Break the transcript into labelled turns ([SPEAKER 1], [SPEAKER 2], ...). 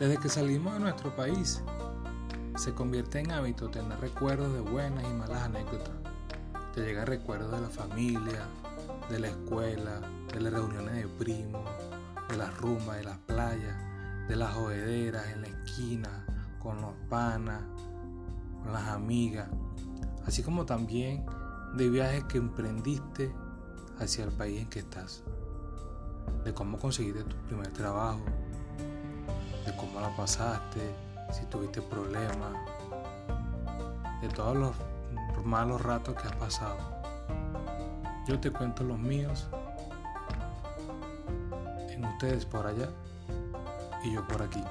[SPEAKER 1] Desde que salimos de nuestro país, se convierte en hábito tener recuerdos de buenas y malas anécdotas. Te llega recuerdos de la familia, de la escuela, de las reuniones de primos, de las rumbas, de las playas, de las jodederas en la esquina, con los panas, con las amigas, así como también de viajes que emprendiste hacia el país en que estás, de cómo conseguiste tu primer trabajo, pasaste, si tuviste problemas, de todos los malos ratos que has pasado. Yo te cuento los míos, en ustedes por allá y yo por aquí.